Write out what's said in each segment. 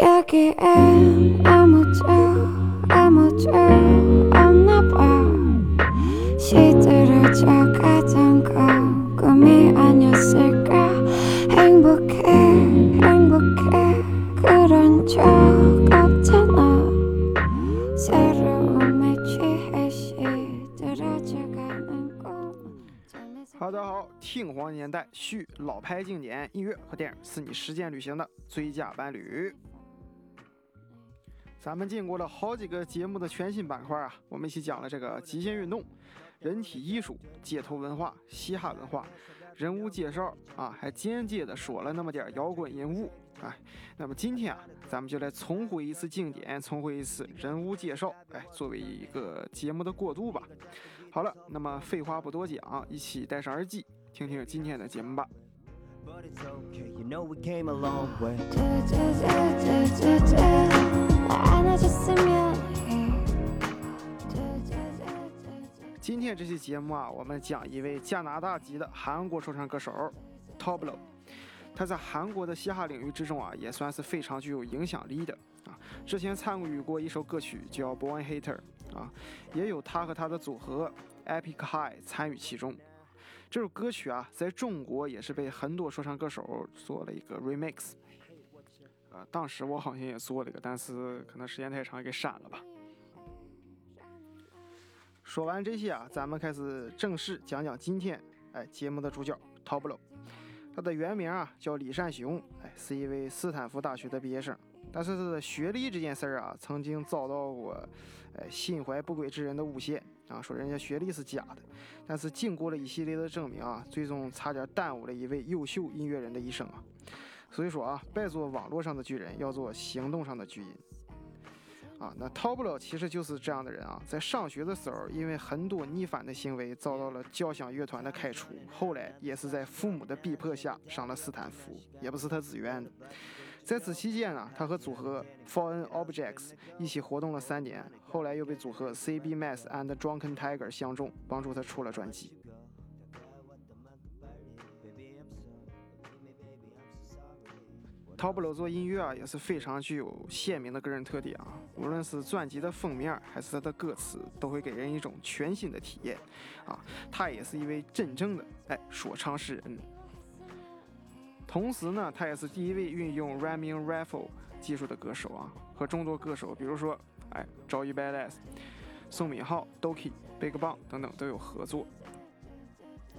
여기엔 아무도 아무도 없나 봐 시들어져 가던 건 꿈이 아니었을까 행복해 행복해 그런 적 없잖아 새로움에 취해 시들어져가는 꿈哈喽，大家好，听黄年代续老牌经典音乐和电影是你实践旅行的最佳伴侣。 咱们经过了好几个节目的全新板块啊，我们一起讲了这个极限运动、人体艺术、街头文化、嘻哈文化、人物介绍啊，还间接的说了那么点儿摇滚人物。哎，那么今天啊，咱们就来重回一次经典，重回一次人物介绍，哎，作为一个节目的过渡吧。好了，那么废话不多讲，一起戴上耳机，听听今天的节目吧。But it's okay, you know we came a long way. 今天这期节目啊，我们讲一位加拿大籍的韩国说唱歌手 t o b l o 他在韩国的嘻哈领域之中啊，也算是非常具有影响力的啊。之前参与过一首歌曲叫《Born Hater》啊，也有他和他的组合 Epic High 参与其中。这首歌曲啊，在中国也是被很多说唱歌手做了一个 remix。当时我好像也做了一个，但是可能时间太长，给删了吧。说完这些啊，咱们开始正式讲讲今天哎节目的主角 Toblo。他的原名啊叫李善雄，哎，是一位斯坦福大学的毕业生。但是他的学历这件事儿啊，曾经遭到过哎心怀不轨之人的诬陷啊，说人家学历是假的。但是经过了一系列的证明啊，最终差点耽误了一位优秀音乐人的一生啊。所以说啊，别做网络上的巨人，要做行动上的巨人。啊，那 t o b l e 其实就是这样的人啊，在上学的时候，因为很多逆反的行为遭到了交响乐团的开除，后来也是在父母的逼迫下上了斯坦福，也不是他自愿的。在此期间呢，他和组合 Fallen Objects 一起活动了三年，后来又被组合 CB Mass and Drunken Tiger 相中，帮助他出了专辑。Toblo 做音乐啊，也是非常具有鲜明的个人特点啊。无论是专辑的封面，还是他的歌词，都会给人一种全新的体验啊。他也是一位真正的哎说唱诗人。同时呢，他也是第一位运用 Rhyming Raffle 技术的歌手啊，和众多歌手，比如说哎赵一 Badass、宋敏浩、Doki、Big Bang 等等都有合作。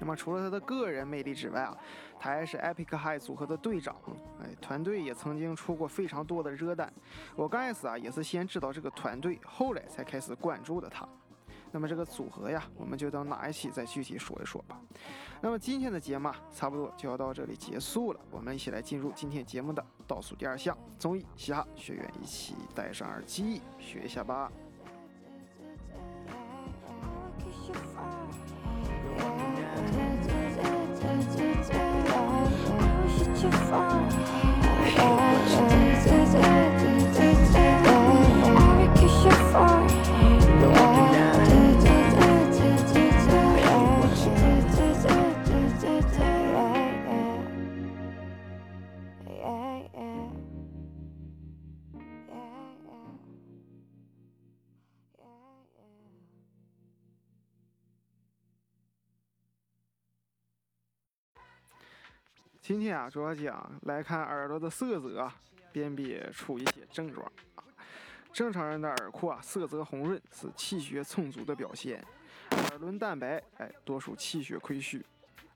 那么除了他的个人魅力之外啊，他还是 Epic High 组合的队长，哎，团队也曾经出过非常多的热单。我刚开始啊也是先知道这个团队，后来才开始关注的他。那么这个组合呀，我们就等哪一期再具体说一说吧。那么今天的节目啊，差不多就要到这里结束了，我们一起来进入今天节目的倒数第二项综艺嘻哈学员，一起戴上耳机学一下吧。Yeah, 今天啊，主要讲来看耳朵的色泽啊，辨别出一些症状啊。正常人的耳廓啊，色泽红润是气血充足的表现；耳轮蛋白，哎，多属气血亏虚；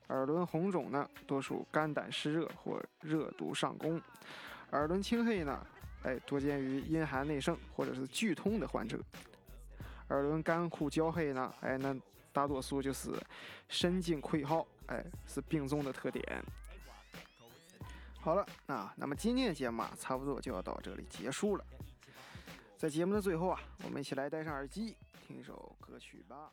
耳轮红肿呢，多属肝胆湿热或热毒上攻；耳轮青黑呢，哎，多见于阴寒内盛或者是剧痛的患者；耳轮干枯焦黑呢，哎，那大多数就是神经亏耗，哎，是病重的特点。好了，啊，那么今天的节目啊，差不多就要到这里结束了。在节目的最后啊，我们一起来戴上耳机，听一首歌曲吧。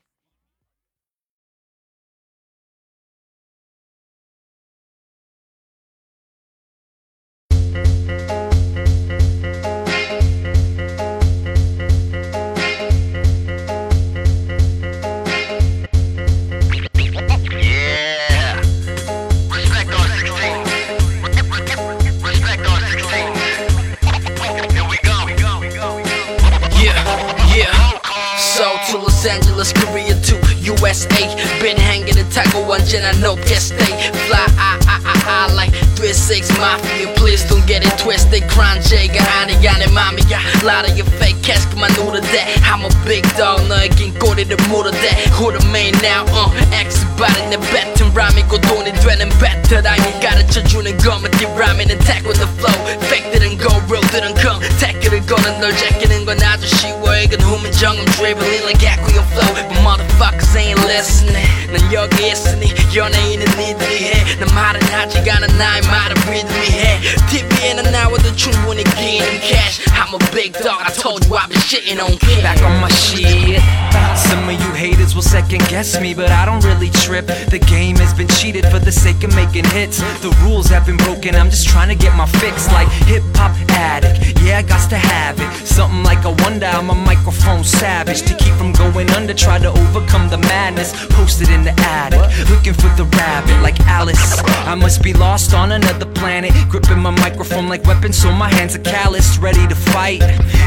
Dallas, Korea to USA. Been hanging in Taco 언제나 높게 stay. Fly, I, I, I, I like 3-6 Mafia. Please don't get it twisted. Crown J가 아니야 내 맘이야. Lot of your fake cash 그만 누르대. I'm a big dog 너에겐 꼬리를 물어대. Who the main now? Uh, Xbody 내 뱉은 람이고 돈이 되는 better. 라임이 가르쳐주는 거면 네 라면은 attack with the flow. Fake들은 go, real들은 come. 태클을 거는 널 제끼는 건 아주 쉬워. jungle dribbling like Aquio flow. But motherfucker ain't listening. 난 여기 있으니 연예인은 니들이 해. 난 말은 하지 않아 나의 말을 믿음이 해. TV에는 나와도 충분히 기는 cash. I'm a big dog. I told you I've been shitting on kids. back on my shit. Some of you haters will second guess me, but I don't really trip. The game has been cheated for the sake of making hits. The rules have been broken, I'm just trying to get my fix. Like hip hop addict, yeah, I got to have it. Something like a wonder, I'm a microphone savage. To keep from going under, try to overcome the madness. Posted in the attic, looking for the rabbit like Alice. I must be lost on another planet. Gripping my microphone like weapons, so my hands are calloused, ready to fight.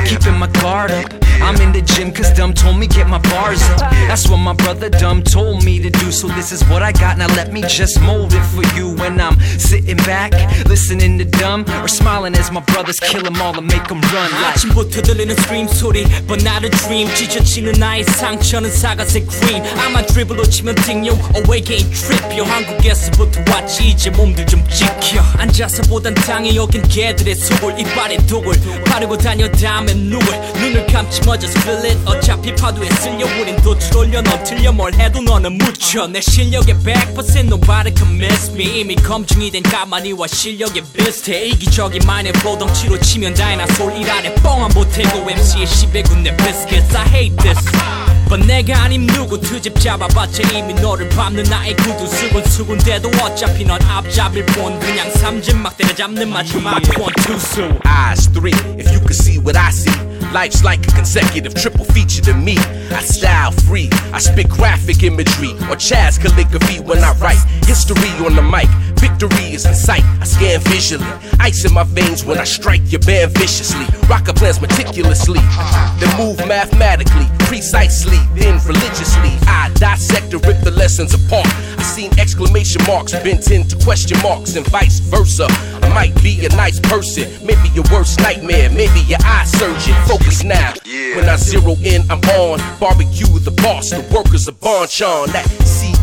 Keeping my guard up. I'm in the gym cause Dumb told me get my bars up. That's what my brother Dumb told me to do. So this is what I got. Now let me just mold it for you when I'm sitting back, listening to Dumb or smiling as my brothers kill 'em all and make 'em run like. 아침부터 들리는 스트림 소리 But not a dream 지쳐치는 나의 상처는 사과색 green 아마 드리블로 치면 등용 away game trip 요 한국에서부터 왔지 이제 몸들 좀 지켜 앉아서 보단 당해 여긴 개들의 속을 이빨에 독을 바르고 다녀 다음에 누울 눈을 감지 뭐 Just feel it 어차피 파도에 쓸려 우린 도출 올려 넌 틀려 뭘 해도 너는 묻혀. 내 실력의 100% nobody can miss me. 이미 검증이 된 가만히와 실력에 비슷해 이기적인 마인의 보덩치로 치면 다이나솔 일 안에 뻥한 보태고 MC의 10에 군내 biscuits. I hate this. But 내가 아님 누구 트집 잡아봤자 이미 너를 밟는 나의 구두. 수군 수군대도 어차피 넌 앞잡일 뿐. 그냥 삼진 막 때려잡는 마지막. 원 투수 eyes three. If you could see what I see, life's like a consecutive triple feature to me. I style free, I spit graphic imagery or Chaz calligraphy when I write. History on the mic, victory is in sight. I scan visually, ice in my veins when I strike your band viciously. Rocker plans meticulously, then move mathematically, precisely, then religiously. I dissect and rip the lessons apart. I seen exclamation marks bent into question marks and vice versa. I might be a nice person, maybe your worst nightmare, maybe your eye surgeon. Focus now. When I zero in, I'm on. Barbecue the boss, the workers are Bonchon. That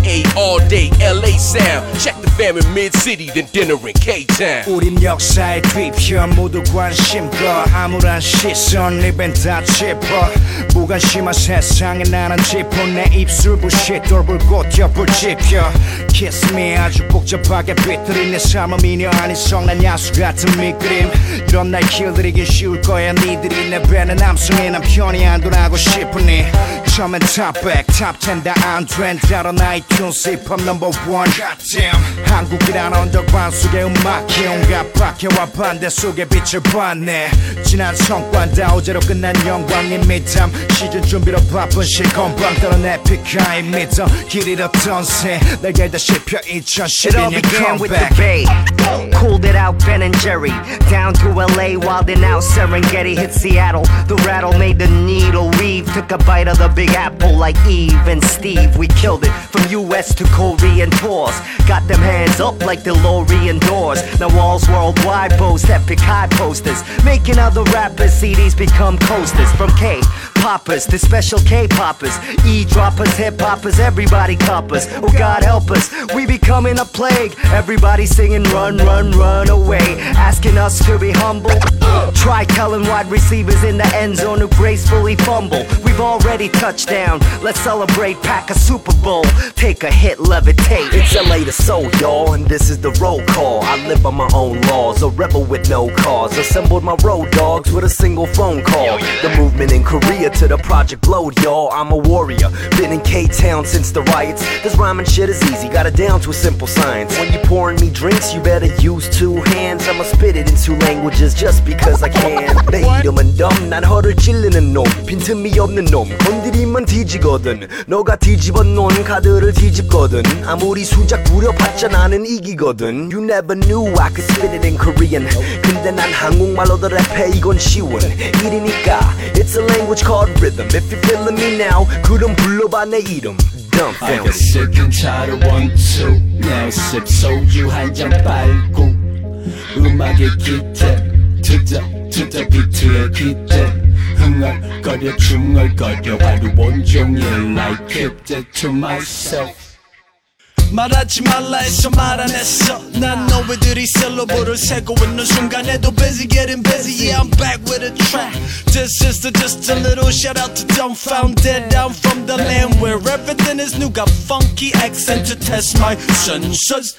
CA all day, LA sound. Check the fam in mid city, then dinner in K Town. 우린 역사의 뒤편 모두 관심과 암울한 시선 입엔 다 짚어. 무관심한 세상에 나는 짚어. 내 입술 부시 돌불꽃 옆을 짚혀 Kiss me 아주 복잡하게 비틀린 내 삶은 미녀 아닌 성난 야수 같은 밑그림. 이런 날 길들이기 쉬울 거야. 니들이 내 배는 남성의 남편이 안 돌아가고 싶으니 처음엔 탑백 탑10 다안 된다로 나의 튠스 힙합 넘버 원 Goddamn 한국이란 언덕반 속의 음악이 온갖 박해와 반대 속에 빛을 봤네 지난 성과 다 어제로 끝난 영광의 미담 시즌 준비로 바쁜 시건방 떠는 에픽하의 믿어 길 잃었던 새 날개 다시 펴 It all 2012년 began with the comeback Bay. Cooled it out, Ben and Jerry. Down to LA, while then out Serengeti hit Seattle. The rattle made the needle weave. Took a bite of the Big Apple like Eve and Steve. We killed it from US to Korean tours. Got them hands up like DeLorean doors. Now walls worldwide boast epic high posters. Making other rappers CDs become coasters. From K poppers to special K poppers. E droppers, hip hoppers, everybody coppers. Oh God help us, we becoming a plague. Everybody singing run, run, run away. Asking us to be humble. Try telling wide receivers in the end zone to gracefully fumble. We've already touched down. Let's celebrate, pack a Super Bowl. Take a hit, levitate. It's LA to soul, y'all, and this is the roll call. I live by my own laws, a rebel with no cause. Assembled my road dogs with a single phone call. The movement in Korea to the project blowed, y'all. I'm a warrior, been in K Town since the riots. This rhyming shit is easy, got it down to a simple science. When you pouring me drinks, you better use two hands. I'ma spit it in two languages just because I can. 내 이름은 dumb, 난 허를 찔르는 놈, 빈틈이 없는 놈. 건드리면 그림은 뒤지거든 너가 뒤집어 놓은 카드를 뒤집거든 아무리 수작 부려봤자 나는 이기거든 You never knew I could spit it in Korean 근데 난 한국말로도 랩해 이건 쉬운 일이니까 It's a language called rhythm If you're feeling me now 그럼 불러봐 내 이름 Dumb I got sick and tired of one two now sip 소주 한잔 빨고 음악의 기대 투자 투자 비트의 기대 흥얼 거려 중얼거려 하루 온종일 I kept it to myself. 말하지 말라 해서 말 했어. 난 너희들이 셀러브를 세고 있는 순간에도 busy getting busy. Yeah I'm back with a track. This is the just a little shout out to Dumbfoundead. I'm from the land where everything is new. Got funky accent to test my senses.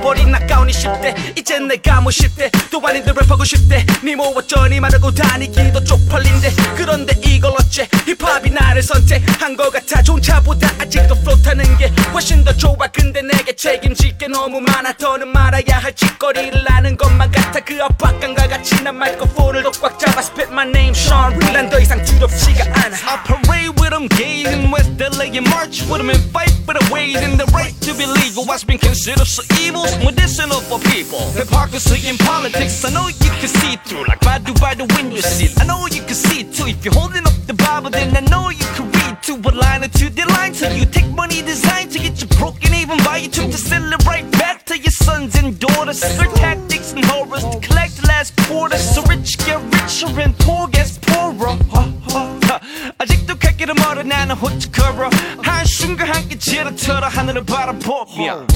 버린 아까운 20대. 이젠 내가 뭐 10대. 또 아닌데 랩하고 싶대. 니 모았더니 말하고 다니기도 쪽팔린데. 그런데 이걸 어째 힙합이 나를 선택한 것 같아. 좋은 차보다 아직도 플로 타는 게 훨씬 더 좋아 근데 내게 책임질 게 너무 많아 더는 말아야 할 짓거리를 아는 것만 같아 그 압박감과 같이 난 마이크폰을 더 꽉 잡아 Spit my name Sean Reed 난더 이상 두렵지가 않아 I parade with them gays in West LA and march with them and fight for the ways and the right to be legal. What's been considered so evil, medicinal for people. Hypocrisy in politics, I know you can see through, like Badu by the window sill. I know you can see too. If you're holding up the Bible, then I know you can read too. What line or two, the line till you take money designed to get you broken, even buy you to sell it right back to your sons and daughters. Their tactics and horrors to collect the last quarter, so rich get richer and poor gets poorer. 아직도 갈 길을 멀어 나는 호치커러 한순간 한끼 지를 털어 하늘을 바라보며